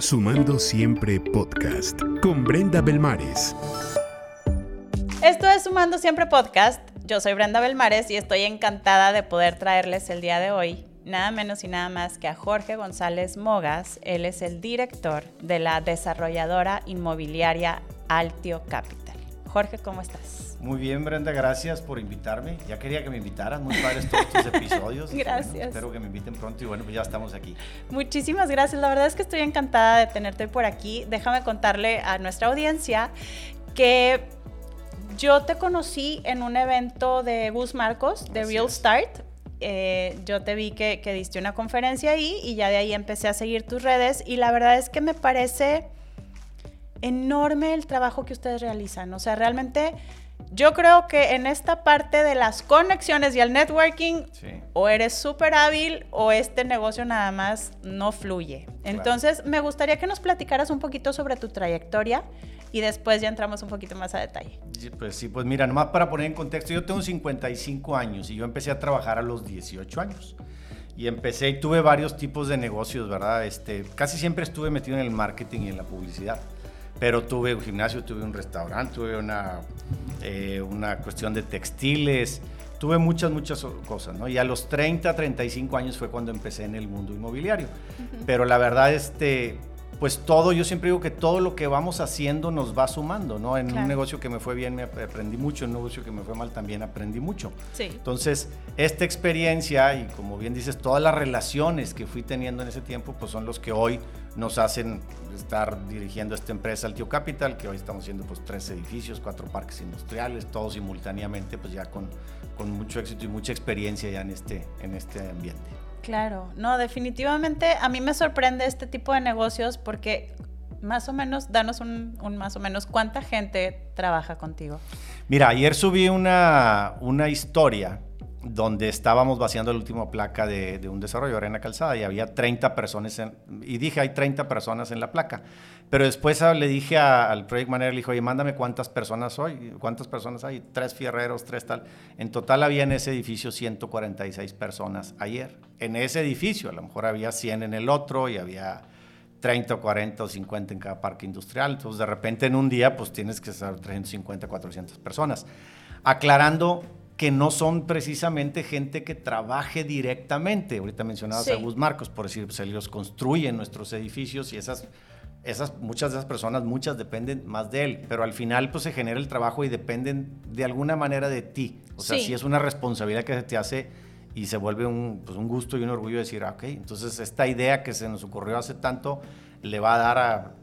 Sumando Siempre Podcast con Brenda Belmares. Esto es Sumando Siempre Podcast. Yo soy Brenda Belmares y estoy encantada de poder traerles el día de hoy nada menos y nada más que a Jorge González Mogas. Él es el director de la desarrolladora inmobiliaria Altio Capital. Jorge, ¿cómo estás? Muy bien, Brenda, gracias por invitarme. Ya quería que me invitaran, muy padres todos estos episodios. gracias. espero que me inviten pronto y bueno, pues ya estamos aquí. Muchísimas gracias. La verdad es que estoy encantada de tenerte por aquí. Déjame contarle a nuestra audiencia que yo te conocí en un evento de Gus Marcos, de Real Start. Eh, yo te vi que, que, diste una conferencia ahí y ya de ahí empecé a seguir tus redes y la verdad es que me parece enorme el trabajo que ustedes realizan. O sea, realmente yo creo que en esta parte de las conexiones y el networking, o eres súper hábil o este negocio nada más no fluye. Entonces, me gustaría que nos platicaras un poquito sobre tu trayectoria y después ya entramos un poquito más a detalle. Pues sí, pues mira, nomás para poner en contexto, yo tengo 55 años y yo empecé a trabajar a los 18 años. Y empecé y tuve varios tipos de negocios, ¿verdad? Este, casi siempre estuve metido en el marketing y en la publicidad pero tuve un gimnasio, tuve un restaurante, tuve una, eh, una cuestión de textiles, tuve muchas, muchas cosas, ¿no? Y a los 30, 35 años fue cuando empecé en el mundo inmobiliario. Pero la verdad, este, pues todo, yo siempre digo que todo lo que vamos haciendo nos va sumando, ¿no? En un negocio que me fue bien me aprendí mucho, en un negocio que me fue mal también aprendí mucho. Sí. Entonces, esta experiencia y como bien dices, todas las relaciones que fui teniendo en ese tiempo, pues son los que hoy nos hacen estar dirigiendo esta empresa, Altio Capital, que hoy estamos haciendo pues tres edificios, cuatro parques industriales, todos simultáneamente, pues ya con, con mucho éxito y mucha experiencia ya en este, en este ambiente. Claro, no, definitivamente a mí me sorprende este tipo de negocios porque más o menos, danos un, más o menos, ¿cuánta gente trabaja contigo? Mira, ayer subí una, una historia donde estábamos vaciando la última placa de, un desarrollador en la calzada y había 30 personas, y dije, hay 30 personas en la placa. Pero después ah, le dije al project manager, le dije, oye, mándame cuántas personas hoy, cuántas personas hay, tres fierreros, tres tal. En total había en ese edificio 146 personas ayer. En ese edificio, a lo mejor había 100 en el otro y había 30 o 40 o 50 en cada parque industrial. Entonces, de repente en un día, pues tienes que estar 350, 400 personas. Aclarando que no son precisamente gente que trabaje directamente. Ahorita mencionabas a Gus Marcos, por decir, pues ellos construyen nuestros edificios y esas, esas, muchas de esas personas, muchas dependen más de él, pero al final pues se genera el trabajo y dependen de alguna manera de ti. O sea, si es una responsabilidad que se te hace y se vuelve un, pues, un gusto y un orgullo decir, ah, ok, entonces esta idea que se nos ocurrió hace tanto le va a dar a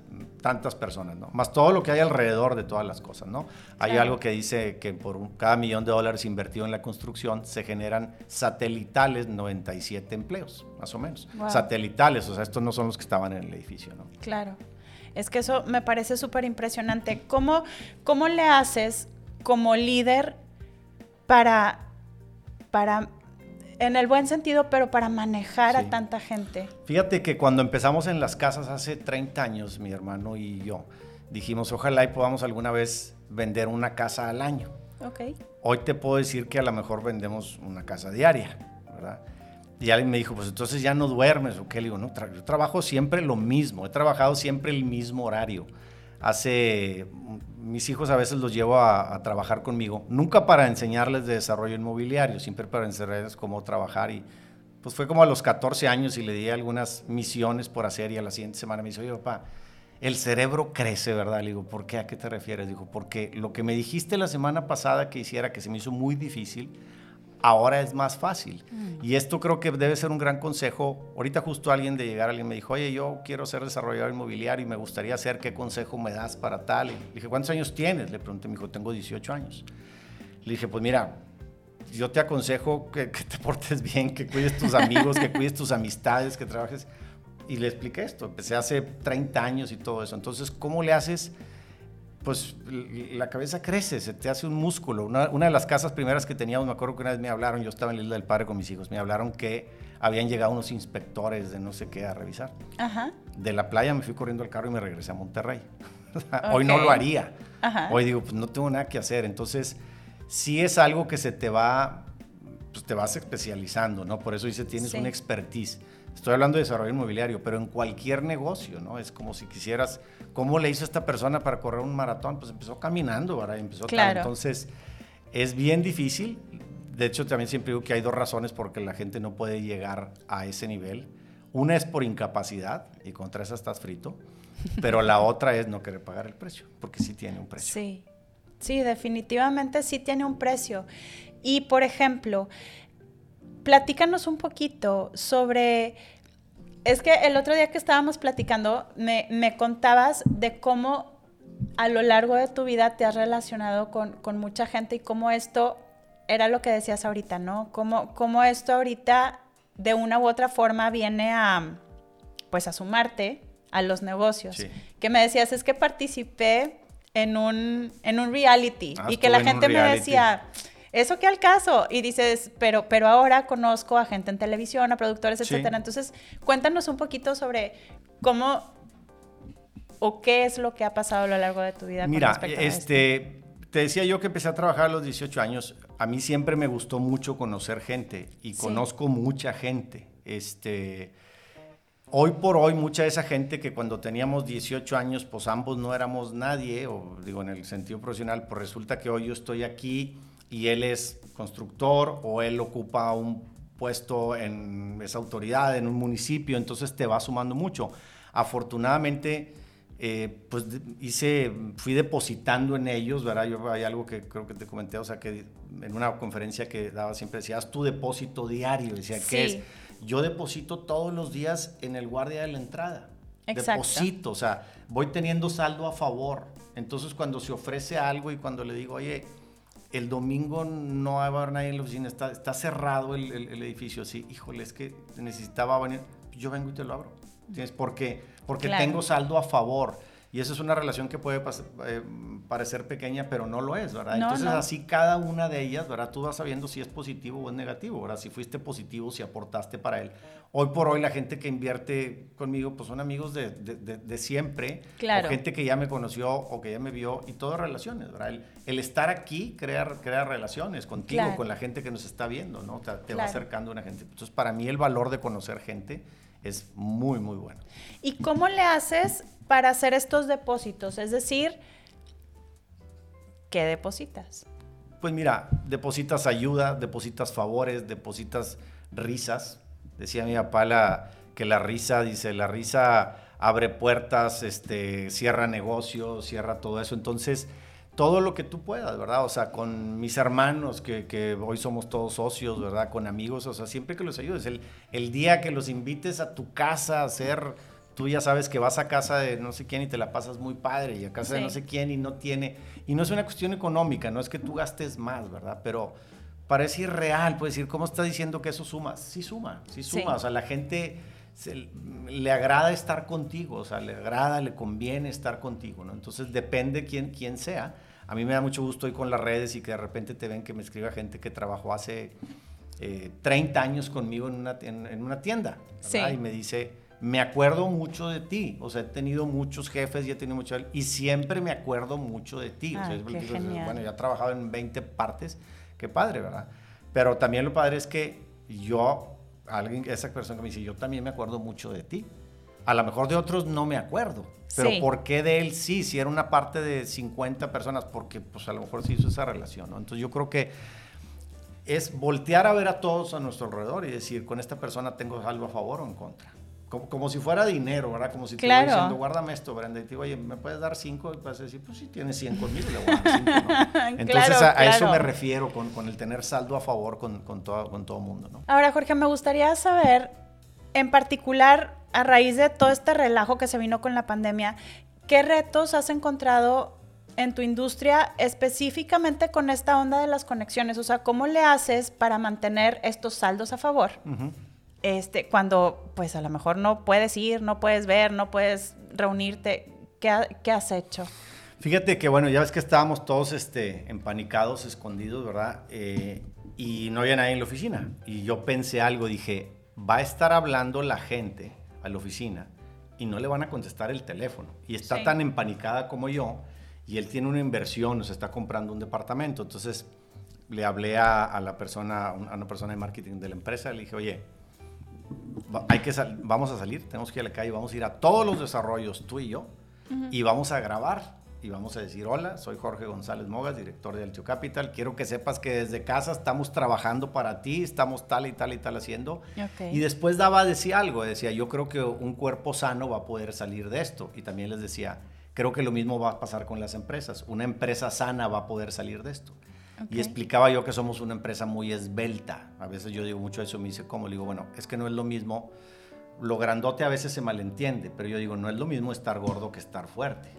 tantas personas, ¿no? Más todo lo que hay alrededor de todas las cosas, ¿no? Hay algo que dice que por cada millón de dólares invertido en la construcción se generan satelitales 97 empleos, más o menos. Satelitales, o sea, estos no son los que estaban en el edificio, ¿no? Claro. Es que eso me parece súper impresionante. ¿Cómo, ¿Cómo le haces como líder para, para en el buen sentido, pero para manejar a tanta gente. Fíjate que cuando empezamos en las casas hace 30 años, mi hermano y yo, dijimos, ojalá y podamos alguna vez vender una casa al año. Ok. Hoy te puedo decir que a lo mejor vendemos una casa diaria, ¿verdad? Y alguien me dijo, pues entonces ya no duermes, ¿o qué? Le digo, no, yo trabajo siempre lo mismo, he trabajado siempre el mismo horario hace, mis hijos a veces los llevo a, trabajar conmigo, nunca para enseñarles de desarrollo inmobiliario, siempre para enseñarles cómo trabajar y pues fue como a los 14 años y le di algunas misiones por hacer y a la siguiente semana me dice, oye papá, el cerebro crece, ¿verdad? Le digo, ¿por qué? ¿A qué te refieres? Dijo, porque lo que me dijiste la semana pasada que hiciera, que se me hizo muy difícil, ahora es más fácil. Mm. Y esto creo que debe ser un gran consejo. Ahorita justo alguien de llegar, alguien me dijo, oye, yo quiero ser desarrollador inmobiliario y me gustaría hacer, ¿qué consejo me das para tal? Y le dije, ¿cuántos años tienes? Le pregunté, me dijo, tengo 18 años. Le dije, pues mira, yo te aconsejo que, que te portes bien, que cuides tus amigos, que cuides tus amistades, que trabajes. Y le expliqué esto, empecé hace 30 años y todo eso. Entonces, ¿cómo le haces? Pues la cabeza crece, se te hace un músculo. Una, de las casas primeras que teníamos, me acuerdo que una vez me hablaron, yo estaba en la Isla del Padre con mis hijos, me hablaron que habían llegado unos inspectores de no sé qué a revisar. De la playa me fui corriendo al carro y me regresé a Monterrey. Hoy no lo haría. Hoy digo, pues no tengo nada que hacer. Entonces, sí es algo que se te va, pues te vas especializando, ¿no? Por eso dice, tienes una expertise. Estoy hablando de desarrollo inmobiliario, pero en cualquier negocio, ¿no? Es como si quisieras, ¿cómo le hizo esta persona para correr un maratón? Pues empezó caminando, ¿verdad? Empezó claro. Entonces, es bien difícil. De hecho, también siempre digo que hay dos razones por que la gente no puede llegar a ese nivel. Una es por incapacidad, y contra esa estás frito, pero la otra es no querer pagar el precio, porque sí tiene un precio. Sí, sí, definitivamente sí tiene un precio. Y, por ejemplo, platícanos un poquito sobre... Es que el otro día que estábamos platicando, me, me contabas de cómo a lo largo de tu vida te has relacionado con, con, mucha gente y cómo esto era lo que decías ahorita, ¿no? Cómo, cómo esto ahorita de una u otra forma viene a, pues, a sumarte a los negocios. Sí. Que me decías, es que participé en un, en un reality Ah, y que la gente me decía, ¿eso qué al caso? Y dices, pero, pero ahora conozco a gente en televisión, a productores, Sí. etcétera. Entonces, cuéntanos un poquito sobre cómo o qué es lo que ha pasado a lo largo de tu vida con Mira, a este, te decía yo que empecé a trabajar a los 18 años. A mí siempre me gustó mucho conocer gente y Sí. conozco mucha gente. Este, hoy por hoy, mucha de esa gente que cuando teníamos 18 años, pues ambos no éramos nadie, o digo en el sentido profesional, pues resulta que hoy yo estoy aquí y él es constructor o él ocupa un puesto en esa autoridad en un municipio, entonces te va sumando mucho. Afortunadamente, eh, pues hice, fui depositando en ellos, ¿verdad? Yo hay algo que creo que te comenté, o sea, que en una conferencia que daba siempre decía, haz tu depósito diario, decía, ¿qué Sí. es? Yo deposito todos los días en el guardia de la entrada. Exacto. Deposito, o sea, voy teniendo saldo a favor. Entonces, cuando se ofrece algo y cuando le digo, oye, el domingo no va a haber nadie en la oficina, está, está cerrado el, el- el edificio, así, híjole, es que necesitaba venir, yo vengo y te lo abro. ¿Entiendes? Porque, porque Claro. tengo saldo a favor. Y eso es una relación que puede eh, parecer pequeña, pero no lo es, ¿verdad? No, Entonces, no. así cada una de ellas, ¿verdad? Tú vas sabiendo si es positivo o es negativo, ¿verdad? Si fuiste positivo, si aportaste para él. Hoy por hoy, la gente que invierte conmigo, pues son amigos de, de- de- de siempre. Claro. O gente que ya me conoció o que ya me vio, y todo relaciones, ¿verdad? El, el estar aquí crea, crea relaciones contigo, Claro. con la gente que nos está viendo, ¿no? Te, te va Claro. acercando a una gente. Entonces, para mí, el valor de conocer gente es muy, muy bueno. ¿Y cómo le haces para hacer estos depósitos? Es decir, ¿qué depositas? Pues mira, depositas ayuda, depositas favores, depositas risas. Decía mi papá que la risa, dice, la risa abre puertas, este, cierra negocios, cierra todo eso. Entonces, todo lo que tú puedas, ¿verdad? O sea, con mis hermanos, que, que hoy somos todos socios, ¿verdad? Con amigos, o sea, siempre que los ayudes. El, el día que los invites a tu casa a hacer, tú ya sabes que vas a casa de no sé quién y te la pasas muy padre, y a casa de no sé quién y no tiene. Y no es una cuestión económica, no es que tú gastes más, ¿verdad? Pero parece irreal, puedes decir, ¿cómo está diciendo que eso suma? Sí suma, sí suma. Sí. O sea, la gente se- le agrada estar contigo, o sea, le agrada, le conviene estar contigo, ¿no? Entonces depende quién, quién sea. A mí me da mucho gusto hoy con las redes y que de repente te ven que me escriba gente que trabajó hace eh, 30 años conmigo en una, en, en una tienda. Sí. Y me dice, me acuerdo mucho de ti, o sea, he tenido muchos jefes y he tenido mucho, y siempre me acuerdo mucho de ti. o sea, Ay, es- qué genial. bueno, ya he trabajado en 20 partes, qué padre, ¿verdad? Pero también lo padre es que yo, alguien, esa persona que me dice, yo también me acuerdo mucho de ti. A lo mejor de otros no me acuerdo, pero Sí. ¿por qué de él sí? Si era una parte de 50 personas, porque pues a lo mejor se hizo esa relación, ¿no? Entonces yo creo que es voltear a ver a todos a nuestro alrededor y decir, con esta persona tengo algo a favor o en contra. Como, como si fuera dinero, ¿verdad? Como si te Claro. voy diciendo, guárdame esto, Brenda. Y te digo, oye, ¿me puedes dar cinco? Y vas a decir, pues sí, tienes 100 conmigo, le voy a dar cinco, ¿no? Entonces Claro, a, a eso me refiero con, con el tener saldo a favor con, con, todo, con todo mundo, ¿no? Ahora, Jorge, me gustaría saber, en particular, a raíz de todo este relajo que se vino con la pandemia, ¿qué retos has encontrado en tu industria específicamente con esta onda de las conexiones? O sea, ¿cómo le haces para mantener estos saldos a favor? Ujú. Este, cuando, pues, a lo mejor no puedes ir, no puedes ver, no puedes reunirte. ¿Qué, ha- qué has hecho? Fíjate que, bueno, ya ves que estábamos todos este, empanicados, escondidos, ¿verdad? Eh, y no había nadie en la oficina. Y yo pensé algo, dije, va a estar hablando la gente a la oficina y no le van a contestar el teléfono. Y está Sí. tan empanicada como yo y él tiene una inversión, nos está comprando un departamento. Entonces le hablé a, a la persona, a una persona de marketing de la empresa, le dije, oye, hay que vamos a salir, tenemos que ir a la calle, vamos a ir a todos los desarrollos, tú y yo, y vamos a grabar y vamos a decir, hola, soy Jorge González Mogas, director de Altio Capital. Quiero que sepas que desde casa estamos trabajando para ti, estamos tal y tal y tal haciendo. Y después daba, decía algo, decía, yo creo que un cuerpo sano va a poder salir de esto. Y también les decía, creo que lo mismo va a pasar con las empresas. Una empresa sana va a poder salir de esto. Y explicaba yo que somos una empresa muy esbelta. A veces yo digo mucho eso, me dice, ¿cómo? Le digo, bueno, es que no es lo mismo. Lo grandote a veces se malentiende, pero yo digo, no es lo mismo estar gordo que estar fuerte.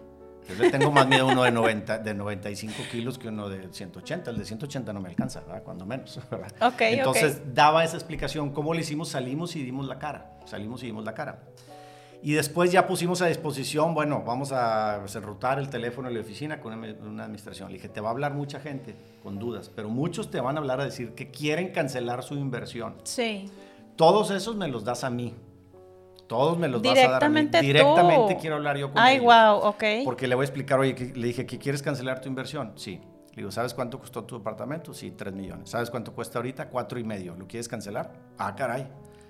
Yo le tengo más miedo a uno de, 90, de 95 kilos que uno de 180. El de 180 no me alcanza, ¿verdad? Cuando menos. Entonces daba esa explicación. ¿Cómo lo hicimos? Salimos y dimos la cara. Salimos y dimos la cara. Y después ya pusimos a disposición, bueno, vamos a enrutar el teléfono en la oficina con una administración. Le dije, te va a hablar mucha gente con dudas, pero muchos te van a hablar a decir que quieren cancelar su inversión. Sí. Todos esos me los das a mí. Todos me los vas a dar a mí. Directamente quiero hablar yo con Ay, wow, ok. Porque le voy a explicar, oye, le dije, ¿que quieres cancelar tu inversión? Sí. Le digo, ¿sabes cuánto costó tu departamento? Sí, 3 millones. ¿Sabes cuánto cuesta ahorita? Cuatro y medio. ¿Lo quieres cancelar? Ah, caray.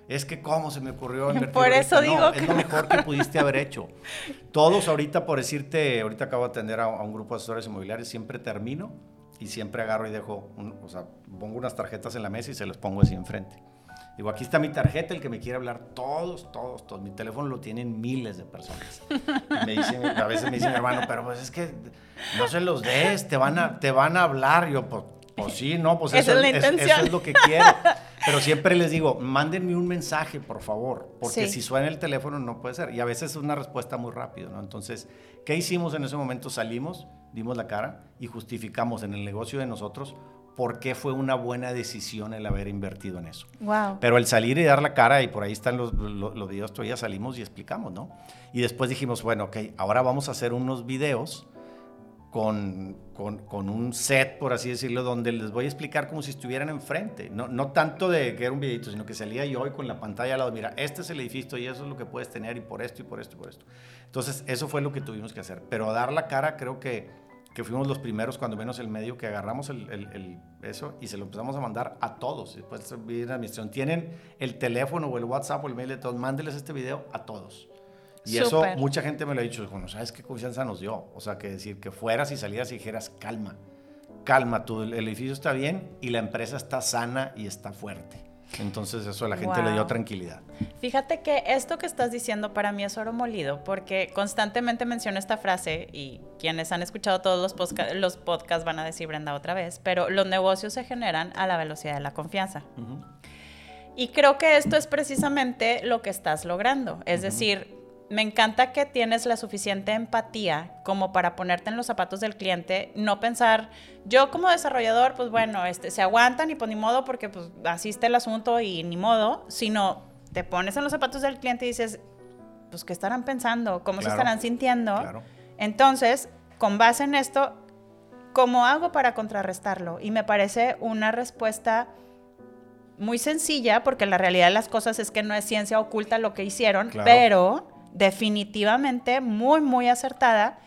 Es que cómo se me ocurrió invertir. Por eso digo Es lo mejor que pudiste haber hecho. Todos ahorita, por decirte, ahorita acabo de atender a, un grupo de asesores inmobiliarios, siempre termino y siempre agarro y dejo, o sea, pongo unas tarjetas en la mesa y se las pongo así enfrente. Digo, aquí está mi tarjeta, el que me quiere hablar, todos, todos, todos. Mi teléfono lo tienen miles de personas. me dicen, a veces me dicen, hermano, pero pues es que no se los des, te van a, te van a hablar. Yo, pues, pues sí, no, pues eso, es, eso es lo que quiero. Pero siempre les digo, mándenme un mensaje, por favor, porque si suena el teléfono no puede ser. Y a veces es una respuesta muy rápido, ¿no? Entonces, ¿qué hicimos en ese momento? Salimos, dimos la cara y justificamos en el negocio de nosotros por qué fue una buena decisión el haber invertido en eso. Wow. Pero el salir y dar la cara, y por ahí están los, los, videos, todavía salimos y explicamos, ¿no? Y después dijimos, bueno, ok, ahora vamos a hacer unos videos con, con, con, un set, por así decirlo, donde les voy a explicar como si estuvieran enfrente. No, no tanto de que era un videito, sino que salía yo hoy con la pantalla al lado, mira, este es el edificio y eso es lo que puedes tener y por esto y por esto y por esto. Entonces, eso fue lo que tuvimos que hacer. Pero dar la cara creo que que fuimos los primeros, cuando menos el medio, que agarramos el, el, eso y se lo empezamos a mandar a todos. Después viene la administración. Tienen el teléfono o el WhatsApp o el mail de todos, mándeles este video a todos. Y eso mucha gente me lo ha dicho, bueno, ¿sabes qué confianza nos dio? O sea, que decir que fueras y salieras y dijeras, calma, calma, tú, el edificio está bien y la empresa está sana y está fuerte. Entonces eso a la gente le dio tranquilidad. Fíjate que esto que estás diciendo para mí es oro molido, porque constantemente menciono esta frase y quienes han escuchado todos los, los podcasts van a decir Brenda otra vez, pero los negocios se generan a la velocidad de la confianza. Y creo que esto es precisamente lo que estás logrando. Es decir, me encanta que tienes la suficiente empatía como para ponerte en los zapatos del cliente, no pensar, yo como desarrollador, pues bueno, este, se aguantan y pues ni modo porque pues así está el asunto y ni modo, sino te pones en los zapatos del cliente y dices, pues qué estarán pensando, cómo se estarán sintiendo. Entonces, con base en esto, ¿cómo hago para contrarrestarlo? Y me parece una respuesta muy sencilla, porque la realidad de las cosas es que no es ciencia oculta lo que hicieron, pero definitivamente muy, muy acertada,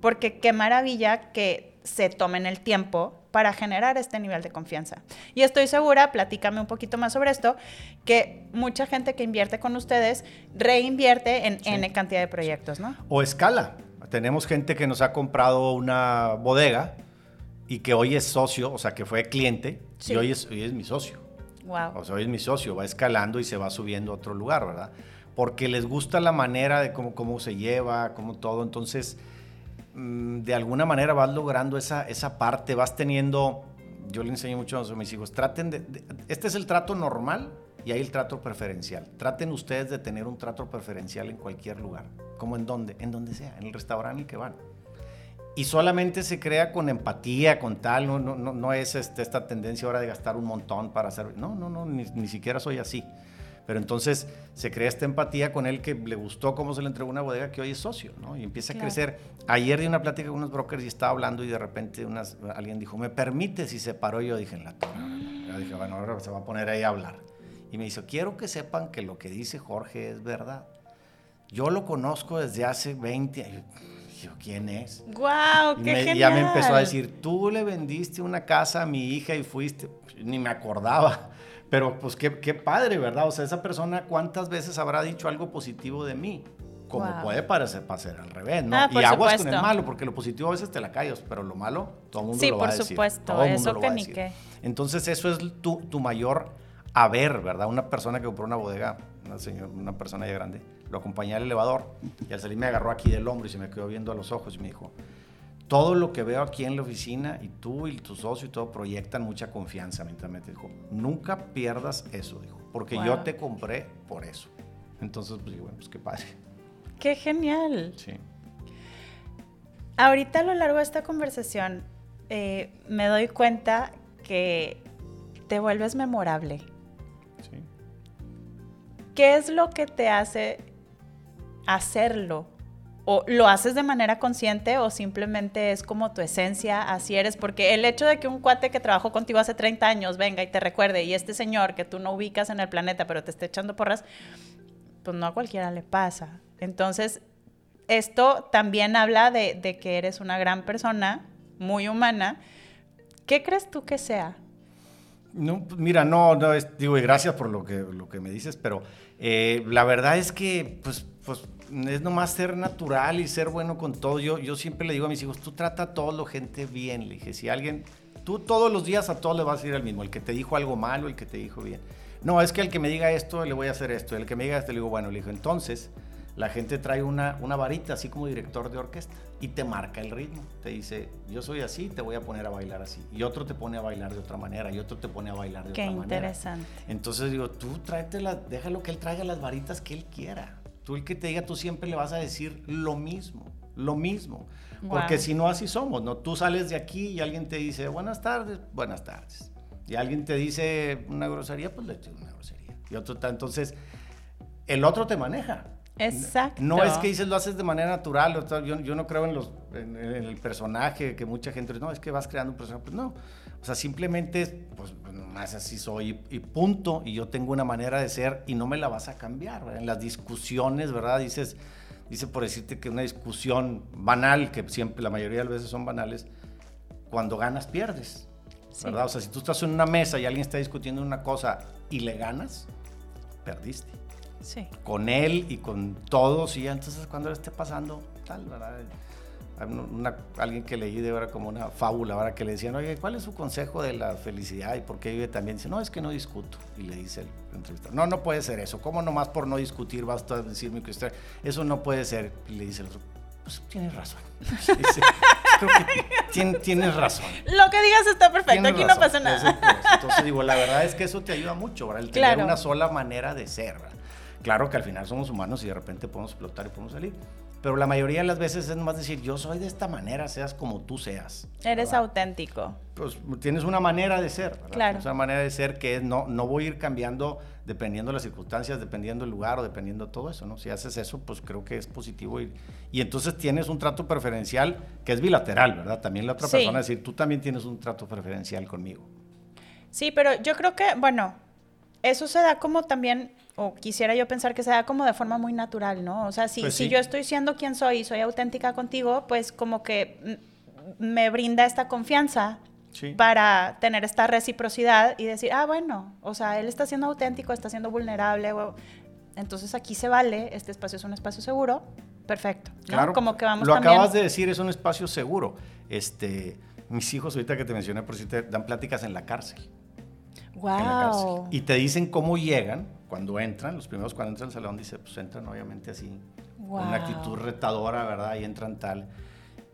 porque qué maravilla que se tomen el tiempo para generar este nivel de confianza. Y estoy segura, platícame un poquito más sobre esto, que mucha gente que invierte con ustedes reinvierte en N cantidad de proyectos, ¿no? O escala. Tenemos gente que nos ha comprado una bodega y que hoy es socio, o sea, que fue cliente y hoy es, hoy es mi socio. Wow. O sea, hoy es mi socio, va escalando y se va subiendo a otro lugar, ¿verdad? Porque les gusta la manera de cómo, cómo se lleva, cómo todo. Entonces, mm, de alguna manera vas logrando esa, esa parte, vas teniendo, yo le enseño mucho a mis hijos, traten de, este es el trato normal y hay el trato preferencial. Traten ustedes de tener un trato preferencial en cualquier lugar, como en donde, en donde sea, en el restaurante en el que van. Y solamente se crea con empatía, con tal, no, no, no es este, esta tendencia ahora de gastar un montón para hacer, no, no, no, ni, ni siquiera soy así. Pero entonces se crea esta empatía con él que le gustó cómo se le entregó una bodega que hoy es socio, ¿no? Y empieza a crecer. Ayer di una plática con unos brokers y estaba hablando y de repente unas, alguien dijo, ¿me permite si se paró? yo dije, en la torre. Yo dije, bueno, ahora se va a poner ahí a hablar. Y me dice, quiero que sepan que lo que dice Jorge es verdad. Yo lo conozco desde hace 20 años. Yo, ¿quién es? ¡Guau! ¡Qué genial! Ya me empezó a decir, tú le vendiste una casa a mi hija y fuiste. Ni me acordaba. Pero pues qué, qué padre, ¿verdad? O sea, esa persona cuántas veces habrá dicho algo positivo de mí. Como Wow. puede parecer pasar al revés, ¿no? Ah, por y aguas con supuesto. el malo, porque lo positivo a veces te la callas, pero lo malo todo el mundo Sí, lo va por a decir. supuesto, todo el mundo eso lo que va a ni qué. Entonces eso es tu, tu mayor haber, ¿verdad? Una persona que compró una bodega, una, señora, una persona ya grande, lo acompañé al elevador y al salir me agarró aquí del hombro y se me quedó viendo a los ojos y me dijo, todo lo que veo aquí en la oficina y tú y tu socio y todo proyectan mucha confianza mentalmente. Dijo, nunca pierdas eso, dijo, porque yo te compré por eso. Entonces, pues bueno, pues qué padre. Qué genial. Sí. Ahorita a lo largo de esta conversación eh, me doy cuenta que te vuelves memorable. sí. ¿Qué es lo que te hace hacerlo? ¿O lo haces de manera consciente o simplemente es como tu esencia, así eres? Porque el hecho de que un cuate que trabajó contigo hace 30 años venga y te recuerde, y este señor que tú no ubicas en el planeta, pero te esté echando porras, pues no a cualquiera le pasa. Entonces, esto también habla de, que eres una gran persona, muy humana. ¿Qué crees tú que sea? No, pues, mira, no, no, es- digo, y gracias por lo que, lo que me dices, pero eh, la verdad es que, pues, pues, es nomás ser natural y ser bueno con todo. Yo, yo siempre le digo a mis hijos, tú trata a toda la gente bien, le dije, si alguien, tú todos los días a todos le vas a ir al mismo, el que te dijo algo malo, el que te dijo bien. No, es que el que me diga esto, le voy a hacer esto, el que me diga esto, le digo, bueno, le digo, entonces, la gente trae una, una varita, así como director de orquesta, y te marca el ritmo. Te dice, yo soy así, te voy a poner a bailar así. Y otro te pone a bailar de otra manera, y otro te pone a bailar de Qué otra manera. interesante. Entonces digo, tú tráetela, déjalo que él traiga las varitas que él quiera. Tú el que te diga, tú siempre le vas a decir lo mismo, lo mismo. Porque si no, así somos, ¿no? Tú sales de aquí y alguien te dice, buenas tardes, buenas tardes. Y alguien te dice una grosería, pues le dices una grosería. Y otro, entonces, el otro te maneja. Exacto. No es que dices lo haces de manera natural, o sea, yo, yo no creo en, los, en, en el personaje, que mucha gente dice, no, es que vas creando un personaje, pues no. O sea, simplemente, es, pues nomás así soy y, y punto, y yo tengo una manera de ser y no me la vas a cambiar. ¿verdad? En las discusiones, ¿verdad? Dices, dice por decirte que una discusión banal, que siempre, la mayoría de las veces son banales, cuando ganas pierdes, Sí. ¿verdad? O sea, si tú estás en una mesa y alguien está discutiendo una cosa y le ganas, perdiste Sí. con él y con todos y entonces cuando le esté pasando tal, ¿verdad? Una- alguien que leí de verdad como una fábula, ¿verdad? Que le decían, oye, ¿cuál es su consejo de la felicidad y por qué vive también? Dice, no, es que no discuto. Y le dice el entrevistador, no, no puede ser eso. ¿Cómo nomás por no discutir vas a decirme que usted, eso no puede ser? Y le dice el otro, pues tienes razón. Dice, Creo que tien- tienes razón. Lo que digas está perfecto, Tienes aquí no pasa nada. Entonces digo, la verdad es que eso te ayuda mucho, ¿verdad? El tener Claro. una sola manera de ser, ¿verdad? Claro que al final somos humanos y de repente podemos explotar y podemos salir. Pero la mayoría de las veces es más decir, yo soy de esta manera, seas como tú seas. Eres ¿verdad? auténtico. Pues tienes una manera de ser, ¿verdad? Claro. Tienes una manera de ser que es no, no voy a ir cambiando dependiendo de las circunstancias, dependiendo del lugar o dependiendo de todo eso, ¿no? Si haces eso, pues creo que es positivo y, y entonces tienes un trato preferencial que es bilateral, ¿verdad? También la otra Sí. persona decir, tú también tienes un trato preferencial conmigo. Sí, pero yo creo que, bueno, eso se da como también, o quisiera yo pensar que se da como de forma muy natural, ¿no? O sea, si, Pues si sí. yo estoy siendo quien soy y soy auténtica contigo, pues como que me brinda esta confianza Sí. para tener esta reciprocidad y decir, ah, bueno, o sea, él está siendo auténtico, está siendo vulnerable, o- entonces aquí se vale, este espacio es un espacio seguro, perfecto, ¿no? Claro, Como que vamos lo también... acabas de decir, es un espacio seguro. Este, mis hijos, ahorita que te mencioné, por si te dan pláticas en la cárcel. en la cárcel. Wow. Y te dicen cómo llegan cuando entran, los primeros cuando entran al salón, dice, pues entran obviamente así, con Wow. una actitud retadora, ¿verdad? Y entran tal.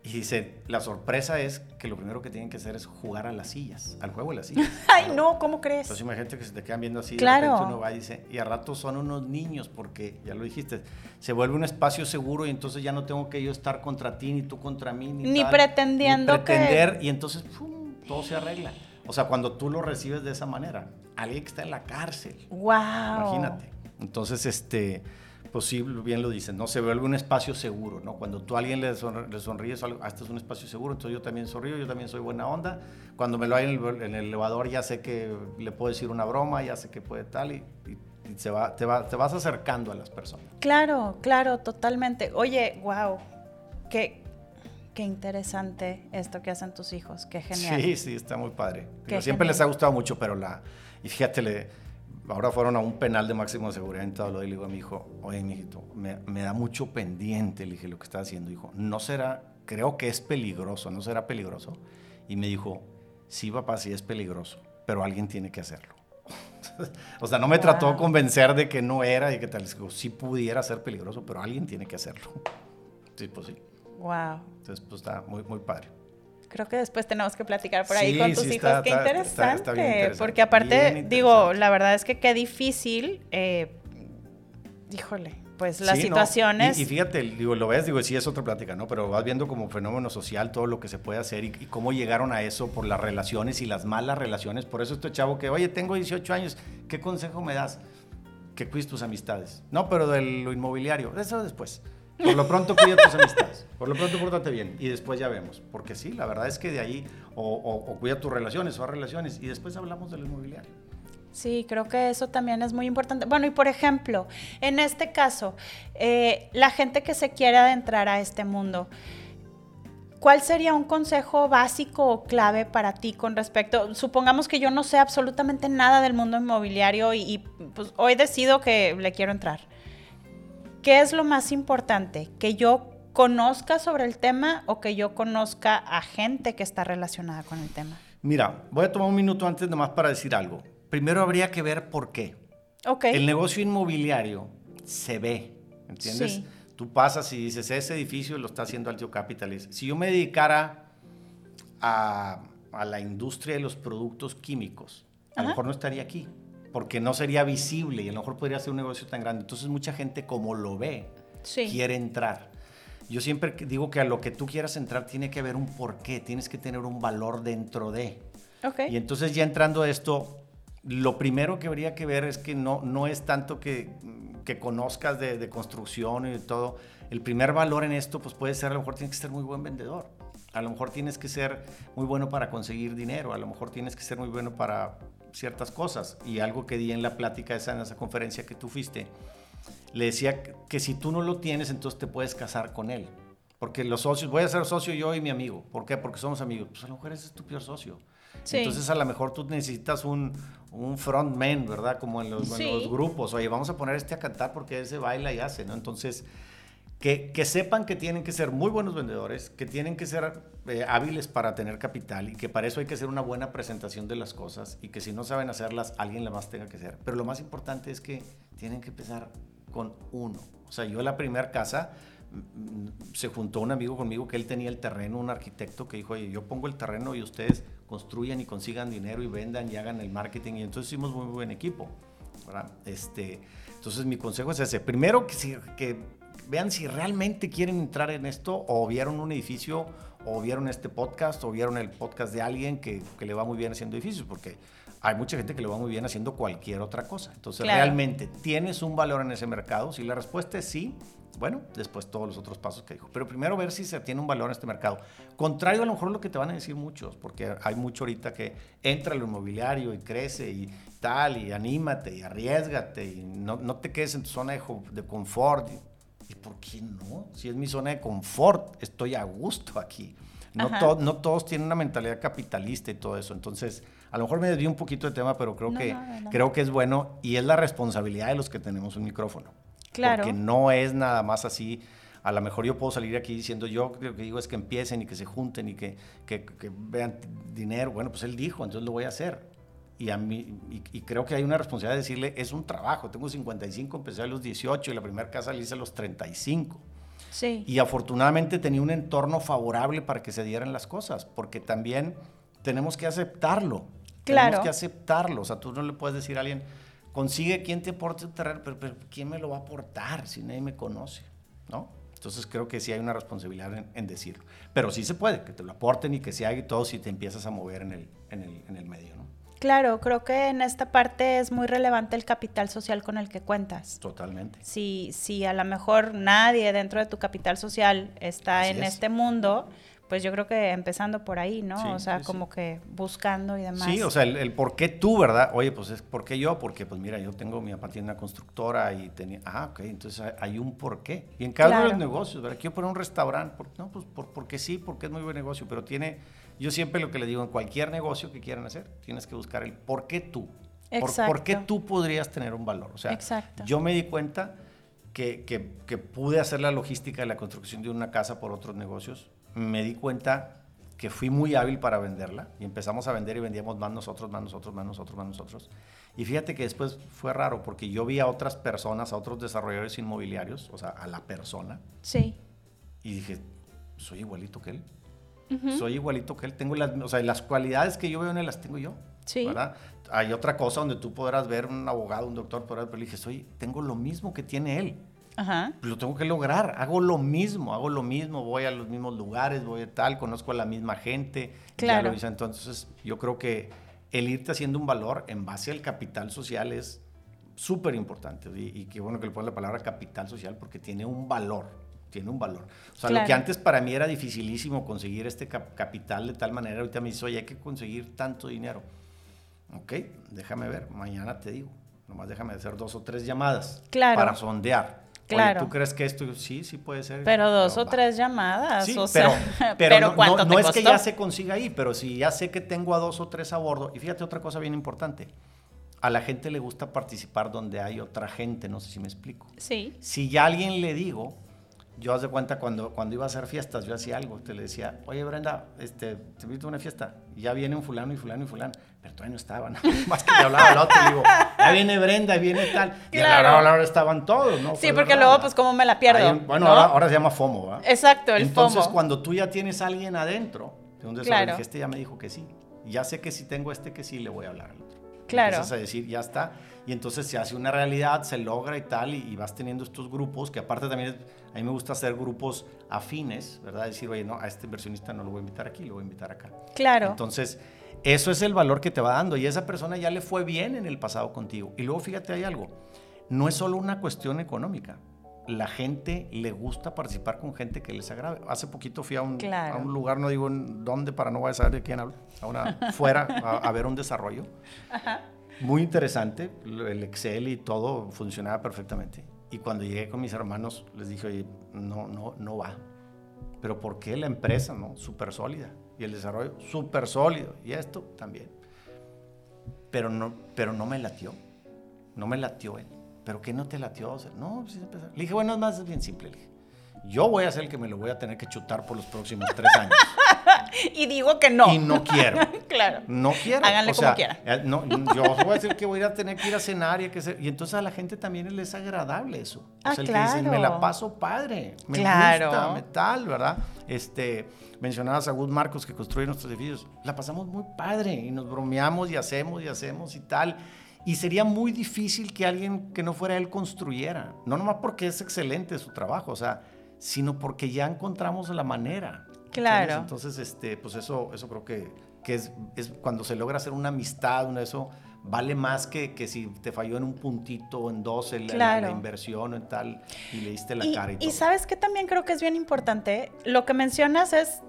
Y dice, la sorpresa es que lo primero que tienen que hacer es jugar a las sillas, al juego de las sillas. Ay, ¿verdad? no, ¿cómo crees? Entonces imagínate que se te quedan viendo así, Claro. de repente uno va y dice, y a rato son unos niños, porque ya lo dijiste, se vuelve un espacio seguro y entonces ya no tengo que yo estar contra ti, ni tú contra mí, ni, Ni tal, pretendiendo ni que- pretender, y entonces ¡pum! todo se arregla. O sea, cuando tú lo recibes de esa manera, alguien que está en la cárcel, Wow. imagínate. Entonces, este, pues sí, bien lo dicen, ¿no? Se vuelve un espacio seguro, ¿no? Cuando tú a alguien le, sonr- le sonríes, algo, ah, este es un espacio seguro, entonces yo también sonrío, yo también soy buena onda. Cuando me lo hay en el, en el elevador, ya sé que le puedo decir una broma, ya sé que puede tal, y, se va, te, va, te vas acercando a las personas. Claro, claro, totalmente. Oye, wow, qué, qué interesante esto que hacen tus hijos, qué genial. Sí, sí, está muy padre. Digo, siempre genial. les ha gustado mucho, pero la... Y fíjate, le- ahora fueron a un penal de máxima seguridad en todo lo y le digo a mi hijo, oye, mijito, me, me da mucho pendiente, le dije, lo que está haciendo, hijo, no será, creo que es peligroso, no será peligroso. Y me dijo, sí, papá, sí es peligroso, pero alguien tiene que hacerlo. o sea, no me trató de convencer de que no era y que tal, sí pudiera ser peligroso, pero alguien tiene que hacerlo. sí, pues sí. Wow. Entonces, pues está muy, muy padre. Creo que después tenemos que platicar por ahí con tus hijos. qué interesante, Porque aparte, digo, la verdad es que qué difícil, eh, híjole, pues las situaciones. Y, fíjate, digo, lo ves, digo, sí es otra plática, ¿no? Pero vas viendo como fenómeno social todo lo que se puede hacer y, cómo llegaron a eso por las relaciones y las malas relaciones. Por eso este chavo que, oye, tengo 18 años, ¿qué consejo me das? Que cuides tus amistades. No, pero de lo inmobiliario, eso después. Por lo pronto cuida tus amistades. Por lo pronto pórtate bien y después ya vemos. Porque sí, la verdad es que de ahí o, o cuida tus relaciones o a relaciones y después hablamos del inmobiliario. Sí, creo que eso también es muy importante. Bueno, y por ejemplo, en este caso, eh, la gente que se quiere adentrar a este mundo, ¿cuál sería un consejo básico o clave para ti con respecto? Supongamos que yo no sé absolutamente nada del mundo inmobiliario y, pues, hoy decido que le quiero entrar. ¿Qué es lo más importante? ¿Que yo conozca sobre el tema o que yo conozca a gente que está relacionada con el tema? Mira, voy a tomar un minuto antes nomás para decir algo primero habría que ver por qué. Okay. El negocio inmobiliario se ve, ¿entiendes? Tú pasas y dices, ese edificio lo está haciendo Altio Capitalist. Si yo me dedicara a, a la industria de los productos químicos, a lo mejor no estaría aquí, porque no sería visible y a lo mejor podría ser un negocio tan grande. Entonces mucha gente como lo ve, quiere entrar. Yo siempre digo que a lo que tú quieras entrar tiene que haber un porqué, tienes que tener un valor dentro de. Okay. Y entonces ya entrando a esto, lo primero que habría que ver es que no, no es tanto que, que conozcas de, de, construcción y de todo. El primer valor en esto pues puede ser, a lo mejor tienes que ser muy buen vendedor. A lo mejor tienes que ser muy bueno para conseguir dinero. A lo mejor tienes que ser muy bueno para ciertas cosas. Y algo que di en la plática esa, en esa conferencia que tú fuiste, le decía que si tú no lo tienes, entonces te puedes casar con él. Porque los socios, voy a ser socio yo y mi amigo. ¿Por qué? Porque somos amigos. Pues a lo mejor ese es tu peor socio. Entonces a lo mejor tú necesitas un, un frontman, ¿verdad? Como en los, los, grupos. Oye, vamos a poner este a cantar porque ese baila y hace, ¿no? Entonces, que, que sepan que tienen que ser muy buenos vendedores, que tienen que ser eh, hábiles para tener capital y que para eso hay que hacer una buena presentación de las cosas y que si no saben hacerlas, alguien la más tenga que hacer. Pero lo más importante es que tienen que empezar con uno. O sea, yo la primera casa se juntó un amigo conmigo que él tenía el terreno, un arquitecto que dijo, oye, yo pongo el terreno y ustedes construyan y consigan dinero y vendan y hagan el marketing. Y entonces hicimos muy, buen equipo. Este, entonces mi consejo es ese. Primero que, que vean si realmente quieren entrar en esto o vieron un edificio o vieron este podcast o vieron el podcast de alguien que, que le va muy bien haciendo edificios, porque hay mucha gente que le va muy bien haciendo cualquier otra cosa. Entonces, ¿realmente tienes un valor en ese mercado? Si la respuesta es sí, bueno, después todos los otros pasos que dijo. Pero primero ver si se tiene un valor en este mercado. Contrario a lo mejor lo que te van a decir muchos, porque hay mucho ahorita que entra lo inmobiliario y crece y tal, y anímate y arriesgate y no, no te quedes en tu zona de, de confort. ¿Y por qué no? Si es mi zona de confort, estoy a gusto aquí. No, no todos tienen una mentalidad capitalista y todo eso. Entonces, a lo mejor me desvío un poquito de tema, pero creo, que, creo que es bueno y es la responsabilidad de los que tenemos un micrófono. Claro. Porque no es nada más así. A lo mejor yo puedo salir aquí diciendo yo lo que digo es que empiecen y que se junten y que, que, vean dinero. Bueno, pues él dijo, entonces lo voy a hacer. Y, a mí, y, creo que hay una responsabilidad de decirle, es un trabajo. Tengo 55, empecé a los 18 y la primera casa la hice a los 35. Sí. Y afortunadamente tenía un entorno favorable para que se dieran las cosas, porque también tenemos que aceptarlo. Claro. Tenemos que aceptarlo. O sea, tú no le puedes decir a alguien, consigue quien te aporte un terreno, pero, ¿quién me lo va a aportar si nadie me conoce? ¿No? Entonces creo que sí hay una responsabilidad en, decirlo. Pero sí se puede, que te lo aporten y que se haga y todo si te empiezas a mover en el, en el, en el medio, ¿no? Claro, creo que en esta parte es muy relevante el capital social con el que cuentas. Totalmente. Si, si a lo mejor nadie dentro de tu capital social está en este mundo, pues yo creo que empezando por ahí, ¿no? o sea, como que buscando y demás. Sí, o sea, el, por qué tú, ¿verdad? Oye, pues es por qué yo, porque pues mira, yo tengo mi papá tiene una constructora y tenía, ah, ok, entonces hay un por qué. Y en cada uno de los negocios, ¿verdad? Quiero poner un restaurante, no, pues por, porque sí, porque es muy buen negocio, pero tiene, yo siempre lo que le digo, en cualquier negocio que quieran hacer, tienes que buscar el por qué tú. ¿Por, ¿Por, qué tú podrías tener un valor? O sea, Exacto. yo me di cuenta que, que, que, pude hacer la logística de la construcción de una casa por otros negocios. Me di cuenta que fui muy hábil para venderla y empezamos a vender y vendíamos más nosotros, más nosotros, más nosotros, más nosotros. Y fíjate que después fue raro porque yo vi a otras personas, a otros desarrolladores inmobiliarios, o sea, a la persona. Sí. Y dije, soy igualito que él. Soy igualito que él. Tengo las, o sea, las cualidades que yo veo en él las tengo yo. Sí. ¿verdad? Hay otra cosa donde tú podrás ver un abogado, un doctor, pero le dije, soy, tengo lo mismo que tiene él. Ajá. Lo tengo que lograr, hago lo mismo, hago lo mismo, voy a los mismos lugares, voy a tal, conozco a la misma gente. Claro. Ya lo hice. Entonces, yo creo que el irte haciendo un valor en base al capital social es súper importante. Y, y, qué bueno que le pones la palabra capital social porque tiene un valor, tiene un valor. O sea, Claro. lo que antes para mí era dificilísimo conseguir este cap- capital de tal manera, ahorita me dice, oye, hay que conseguir tanto dinero. Ok, déjame ver, mañana te digo. Nomás déjame hacer dos o tres llamadas Claro. para sondear. Oye, Claro. ¿tú crees que esto sí, sí puede ser? Pero dos o va. tres llamadas, Sí, o pero, sea, pero, no, ¿cuánto no- te no es que costó? ya se consiga ahí, pero si ya sé que tengo a dos o tres a bordo, y fíjate otra cosa bien importante, a la gente le gusta participar donde hay otra gente, no sé si me explico. Sí, Si ya a alguien le digo, yo haz de cuenta cuando, cuando iba a hacer fiestas, yo hacía algo, te le decía, oye Brenda, este, te invito a una fiesta, y ya viene un fulano y fulano y fulano, pero todavía no estaban, más que le hablaba al otro, digo, ya viene Brenda, viene tal, y Claro. hora, a la hora estaban todos, ¿no? sí, Fue porque luego, pues, ¿cómo me la pierdo? Ahí, bueno, ¿no? ahora, ahora se llama FOMO, ¿verdad? Exacto, el Entonces, FOMO. cuando tú ya tienes a alguien adentro, de un Claro. este ya me dijo que sí. Ya sé que si tengo este que sí, le voy a hablar al otro. Claro. Empiezas a decir, ya está. Y entonces se hace una realidad, se logra y tal, y, y vas teniendo estos grupos, que aparte también, a mí me gusta hacer grupos afines, ¿verdad? Decir, oye, no, a este inversionista no lo voy a invitar aquí, lo voy a invitar acá. Claro. Entonces, eso es el valor que te va dando. Y esa persona ya le fue bien en el pasado contigo. Y luego, fíjate, hay algo. No es solo una cuestión económica. La gente le gusta participar con gente que les agrade. Hace poquito fui a un, Claro. a un lugar, no digo en dónde para no a saber de quién hablo, a una, fuera a, a ver un desarrollo. Muy interesante. El Excel y todo funcionaba perfectamente. Y cuando llegué con mis hermanos, les dije, oye, no, no, no va. Pero ¿por qué la empresa, no? Súper sólida. Y el desarrollo, súper sólido. Y esto también. Pero no, pero no me latió. No me latió él. ¿Pero qué no te latió? No, pues. Le dije, bueno, es más es bien simple. Le dije, yo voy a ser el que me lo voy a tener que chutar por los próximos tres años. Y digo que no. Y no quiero. claro. No quiero. Háganle o como sea, quieran. eh, No, yo voy a decir que voy a tener que ir a cenar y, a que se- y entonces a la gente también les es agradable eso. Ah, o sea, el que dicen, me la claro. paso padre, me Claro. gusta, me tal, ¿verdad? Este, mencionabas a Gus Marcos que construye nuestros edificios. La pasamos muy padre y nos bromeamos y hacemos y hacemos y tal. Y sería muy difícil que alguien que no fuera él construyera. No nomás porque es excelente su trabajo, o sea, sino porque ya encontramos la manera. Claro. ¿sabes? Entonces, este, pues eso, eso creo que, que es, es cuando se logra hacer una amistad, una eso vale más que, que si te falló en un puntito o en dos en la- la, Claro. la inversión o en tal y le diste la Y, cara y, y todo. sabes que también creo que es bien importante, lo que mencionas es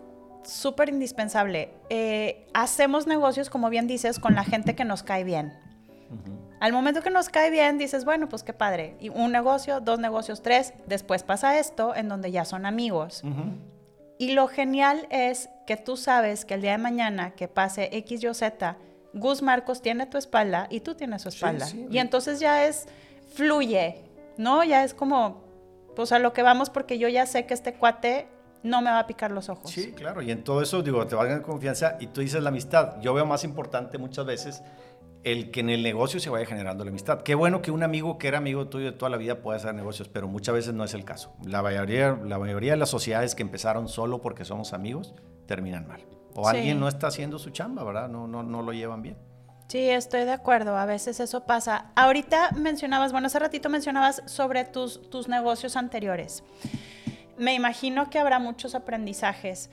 súper indispensable. Eh, hacemos negocios, como bien dices, con la gente que nos cae bien. Al momento que nos cae bien, dices, bueno, pues qué padre. Y un negocio, dos negocios, tres. Después pasa esto, en donde ya son amigos. Y lo genial es que tú sabes que el día de mañana que pase X, Y o Z, Gus Marcos tiene tu espalda y tú tienes su espalda. sí. Y entonces ya es, fluye, ¿no? Ya es como, pues a lo que vamos porque yo ya sé que este cuate no me va a picar los ojos. Sí, claro. Y en todo eso, digo, te va a ganar confianza y tú dices la amistad. Yo veo más importante muchas veces el que en el negocio se vaya generando la amistad. Qué bueno que un amigo que era amigo tuyo de toda la vida pueda hacer negocios, pero muchas veces no es el caso. La mayoría, la mayoría de las sociedades que empezaron solo porque somos amigos terminan mal. O Sí. alguien no está haciendo su chamba, ¿verdad? No, no, no lo llevan bien. Sí, estoy de acuerdo. A veces eso pasa. Ahorita mencionabas, bueno, hace ratito mencionabas sobre tus, tus negocios anteriores. Me imagino que habrá muchos aprendizajes.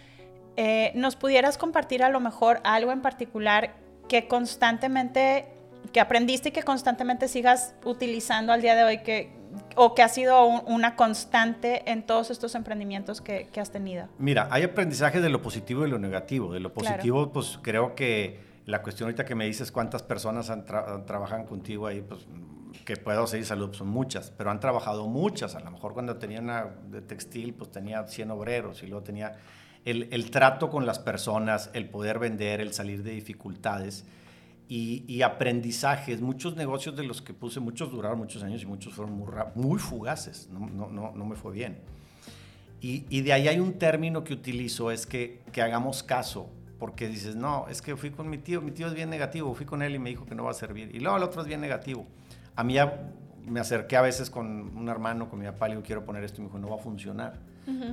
Eh, ¿Nos pudieras compartir a lo mejor algo en particular que constantemente, que aprendiste y que constantemente sigas utilizando al día de hoy, que, o que ha sido un- una constante en todos estos emprendimientos que, que has tenido? Mira, hay aprendizaje de lo positivo y lo negativo. De lo Claro. positivo, pues creo que la cuestión ahorita que me dices cuántas personas han tra- trabajan contigo ahí, pues que puedo seguir salud, son muchas, pero han trabajado muchas. A lo mejor cuando tenía una de textil, pues tenía 100 obreros y luego tenía el, el trato con las personas, el poder vender, el salir de dificultades. y, aprendizajes. Muchos negocios de los que puse, muchos duraron muchos años y muchos fueron muy, muy fugaces. No, no, no, no, me fue bien. Y, y, de ahí hay un término que utilizo, es que, que hagamos caso. Porque dices, no, es que fui con mi tío, mi tío es bien negativo, fui con él y me dijo que no va a servir. Y luego el otro es bien negativo. A mí ya me acerqué a veces con un hermano, con mi papá, le digo, quiero poner esto y me dijo, no va a funcionar.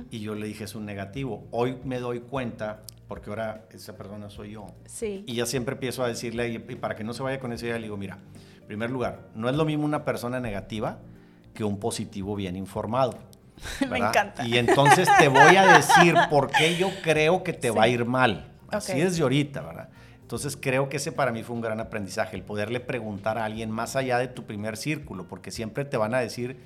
Y yo le dije, es un negativo. Hoy me doy cuenta, porque ahora esa persona soy yo. Sí. Y ya siempre empiezo a decirle, y, para que no se vaya con esa idea, le digo, mira, en primer lugar, no es lo mismo una persona negativa que un positivo bien informado. me encanta. Y entonces te voy a decir por qué yo creo que te va a ir mal. Así okay. desde ahorita, ¿verdad? Entonces creo que ese para mí fue un gran aprendizaje, el poderle preguntar a alguien más allá de tu primer círculo, porque siempre te van a decir,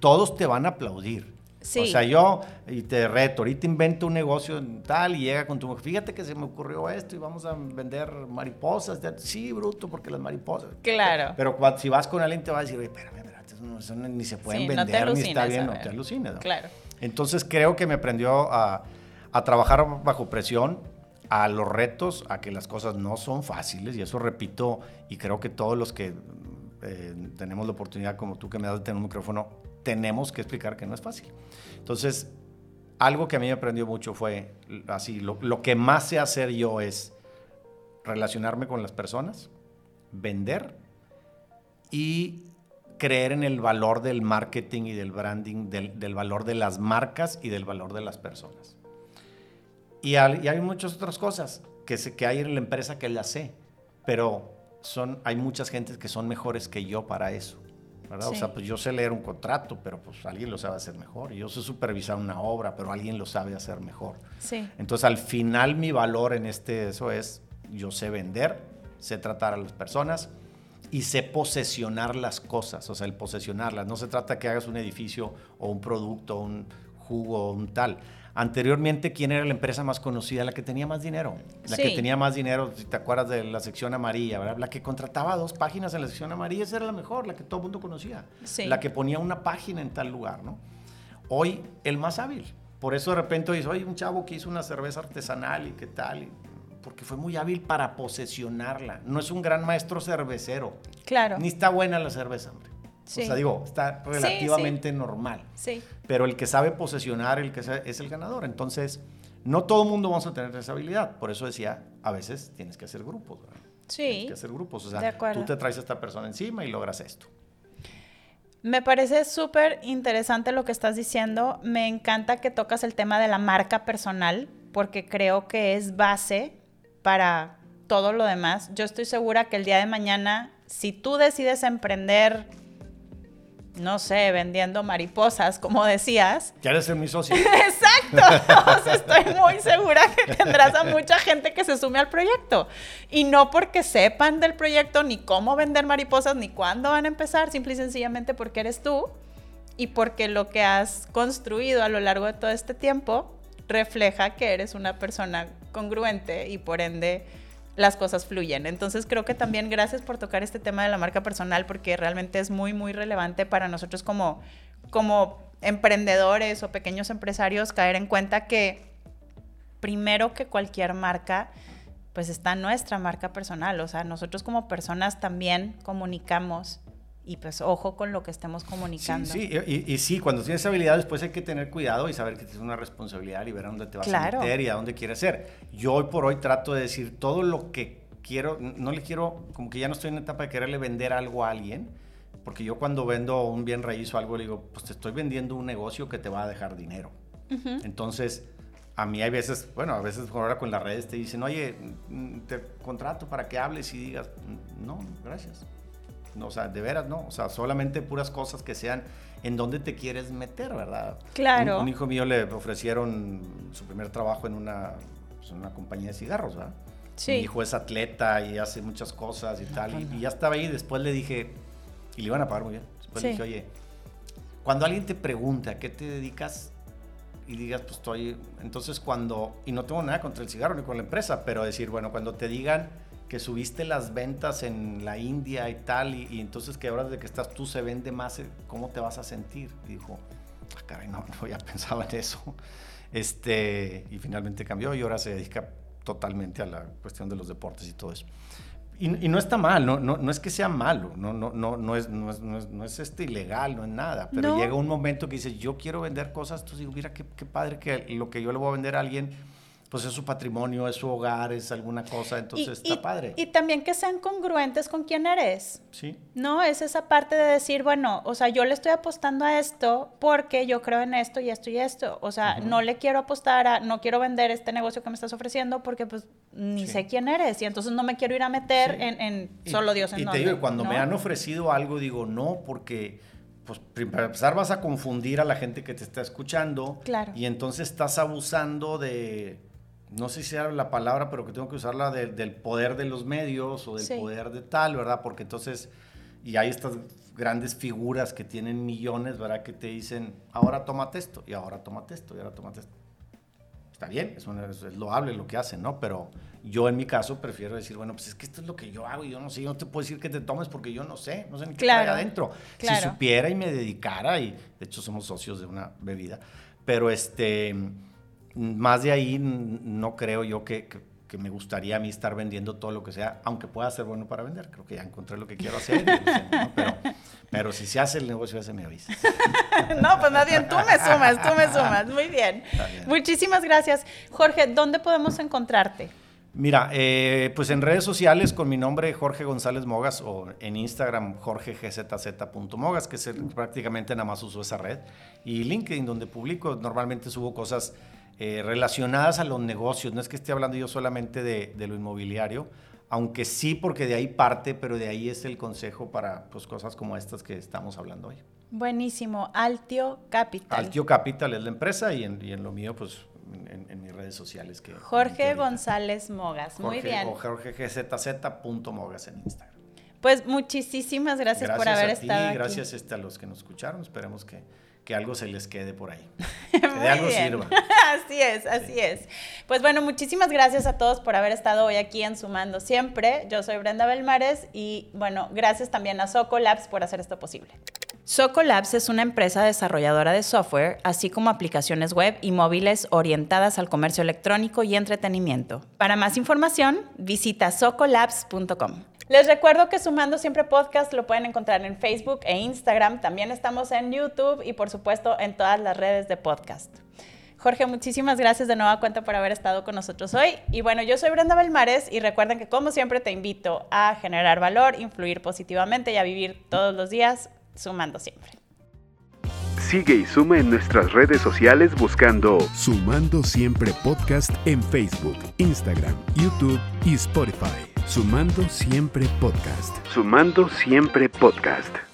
todos te van a aplaudir. Sí. O sea, yo, y te reto, ahorita invento un negocio tal y llega con tu mujer, fíjate que se me ocurrió esto y vamos a vender mariposas. Sí, bruto, porque las mariposas. Claro. Pero, pero si vas con alguien te va a decir, oye, espérame, no, eso ni se pueden sí, vender, no ni está bien, no te alucines. ¿no? Claro. Entonces creo que me aprendió a, a trabajar bajo presión, a los retos, a que las cosas no son fáciles, y eso repito, y creo que todos los que eh, tenemos la oportunidad, como tú que me das de tener un micrófono, tenemos que explicar que no es fácil. Entonces, algo que a mí me aprendió mucho fue así, lo, lo que más sé hacer yo es relacionarme con las personas, vender y creer en el valor del marketing y del branding, del, del valor de las marcas y del valor de las personas. Y hay, y hay, muchas otras cosas que, se, que hay en la empresa que las sé, pero son, hay muchas gentes que son mejores que yo para eso. ¿Verdad? Sí. O sea, pues yo sé leer un contrato, pero pues alguien lo sabe hacer mejor. Yo sé supervisar una obra, pero alguien lo sabe hacer mejor. Sí. Entonces, al final, mi valor en este, eso es, yo sé vender, sé tratar a las personas y sé posesionar las cosas, o sea, el posesionarlas. No se trata que hagas un edificio o un producto, un jugo o un tal. Anteriormente, ¿quién era la empresa más conocida? La que tenía más dinero. La Sí. que tenía más dinero, si te acuerdas de la sección amarilla, ¿verdad? La que contrataba dos páginas en la sección amarilla, esa era la mejor, la que todo el mundo conocía. Sí. La que ponía una página en tal lugar, ¿no? Hoy, el más hábil. Por eso de repente dice, oye, un chavo que hizo una cerveza artesanal y qué tal. Y- porque fue muy hábil para posesionarla. No es un gran maestro cervecero. Claro. Ni está buena la cerveza, hombre. Sí. O sea, digo, está Sí, relativamente normal Sí. pero el que sabe posesionar, el que sabe- es el ganador. Entonces, no todo el mundo vamos a tener esa habilidad. Por eso decía, a veces tienes que hacer grupos. ¿verdad? Tienes Sí. que hacer grupos. O sea, tú te traes a esta persona encima y logras esto. Me parece súper interesante lo que estás diciendo. Me encanta que tocas el tema de la marca personal, porque creo que es base para todo lo demás. Yo estoy segura que el día de mañana, si tú decides emprender, no sé, vendiendo mariposas, como decías, ¿Quieres ser mi socio? Exacto. O sea, estoy muy segura que tendrás a mucha gente que se sume al proyecto. Y no porque sepan del proyecto, ni cómo vender mariposas, ni cuándo van a empezar, simple y sencillamente porque eres tú y porque lo que has construido a lo largo de todo este tiempo refleja que eres una persona congruente y por ende las cosas fluyen. Entonces creo que también gracias por tocar este tema de la marca personal porque realmente es muy, muy relevante para nosotros como, como emprendedores o pequeños empresarios caer en cuenta que primero que cualquier marca, pues está nuestra marca personal. O sea, nosotros como personas también comunicamos y pues ojo con lo que estemos comunicando. Sí, sí, y, y sí, cuando tienes habilidad, después hay que tener cuidado y saber que tienes una responsabilidad y ver a dónde te vas Claro. a meter y a dónde quieres ser. Yo hoy por hoy trato de decir todo lo que quiero, no le quiero, como que ya no estoy en la etapa de quererle vender algo a alguien, porque yo cuando vendo un bien raíz o algo, le digo, pues te estoy vendiendo un negocio que te va a dejar dinero. Entonces, a mí hay veces, bueno, a veces ahora con las redes te dicen, oye, mm, te contrato para que hables y digas, "Mm, no, gracias. No, o sea, de veras, no. O sea, solamente puras cosas que sean en donde te quieres meter, ¿verdad? Claro. Un, un hijo mío le ofrecieron su primer trabajo en una, pues, en una compañía de cigarros, ¿verdad? Sí. Mi hijo es atleta y hace muchas cosas y tal. Y, y ya estaba ahí. Después le dije, y le iban a pagar muy bien. Después le dije, oye, cuando alguien te pregunta a qué te dedicas y digas, pues estoy. Entonces, cuando. Y no tengo nada contra el cigarro ni con la empresa, pero decir, bueno, cuando te digan que subiste las ventas en la India y tal, y, y entonces que ahora de que estás tú se vende más, eh, ¿cómo te vas a sentir? Y dijo, ah, caray, no, no había pensado en eso. Este, y finalmente cambió y ahora se dedica totalmente a la cuestión de los deportes y todo eso. Y, no está mal, no, no, no, es que sea malo, no, no, no, no, es, no, es, no es, este ilegal, no es nada, pero llega un momento que dices, yo quiero vender cosas, entonces digo, mira qué, qué padre que lo que yo le voy a vender a alguien pues es su patrimonio, es su hogar, es alguna cosa, entonces está padre. Y también que sean congruentes con quién eres. Sí. No, es esa parte de decir, bueno, o sea, yo le estoy apostando a esto porque yo creo en esto y esto y esto. O sea, no le quiero apostar a, no quiero vender este negocio que me estás ofreciendo porque pues ni sé quién eres y entonces no me quiero ir a meter en, solo Dios en Y te digo, cuando me han ofrecido algo, digo, no, porque pues para empezar vas a confundir a la gente que te está escuchando. Claro. Y entonces estás abusando de no sé si era la palabra, pero que tengo que usarla del poder de los medios o del poder de tal, ¿verdad? Porque entonces, y hay estas grandes figuras que tienen millones, ¿verdad? Que te dicen, ahora tómate esto, y ahora tómate esto, y ahora tómate esto. Está bien, es, es, loable lo que hacen, ¿no? Pero yo en mi caso prefiero decir, bueno, pues es que esto es lo que yo hago y yo no sé, yo no te puedo decir que te tomes porque yo no sé, no sé ni qué hay adentro. Si supiera y me dedicara, y de hecho somos socios de una bebida, pero este más de ahí no creo yo que, que, me gustaría a mí estar vendiendo todo lo que sea, aunque pueda ser bueno para vender. Creo que ya encontré lo que quiero hacer. pero, pero, si se hace el negocio ese, me avisa. no, pues más bien tú me sumas, tú me sumas. Muy bien. Muchísimas gracias. Jorge, ¿dónde podemos encontrarte? Mira, eh, pues en redes sociales con mi nombre Jorge González Mogas o en Instagram jorgegzz.mogas, que es prácticamente nada más uso esa red, y LinkedIn donde publico, normalmente subo cosas eh, relacionadas a los negocios. No es que esté hablando yo solamente de, lo inmobiliario, aunque sí porque de ahí parte, pero de ahí es el consejo para pues, cosas como estas que estamos hablando hoy. Buenísimo. Altio Capital. Altio Capital es la empresa y en, lo mío, pues en, mis redes sociales. Que, Jorge González Mogas. Muy bien. O jorgegzz.mogas en Instagram. Pues muchísimas gracias, por haber estado aquí. Gracias este, a los que nos escucharon. Esperemos que que algo se les quede por ahí. Que de algo sirva. así es, así es. Pues bueno, muchísimas gracias a todos por haber estado hoy aquí en Sumando Siempre. Yo soy Brenda Belmares y bueno, gracias también a Soco Labs por hacer esto posible. Soco Labs es una empresa desarrolladora de software, así como aplicaciones web y móviles orientadas al comercio electrónico y entretenimiento. Para más información, visita socolabs.com. Les recuerdo que Sumando Siempre Podcast lo pueden encontrar en Facebook e Instagram. También estamos en YouTube y por supuesto en todas las redes de podcast. Jorge, muchísimas gracias de nueva cuenta por haber estado con nosotros hoy. Y bueno, yo soy Brenda Belmares y recuerden que como siempre te invito a generar valor, influir positivamente y a vivir todos los días sumando siempre. Sigue y suma en nuestras redes sociales buscando Sumando Siempre Podcast en Facebook, Instagram, YouTube y Spotify. Sumando Siempre Podcast. Sumando Siempre Podcast.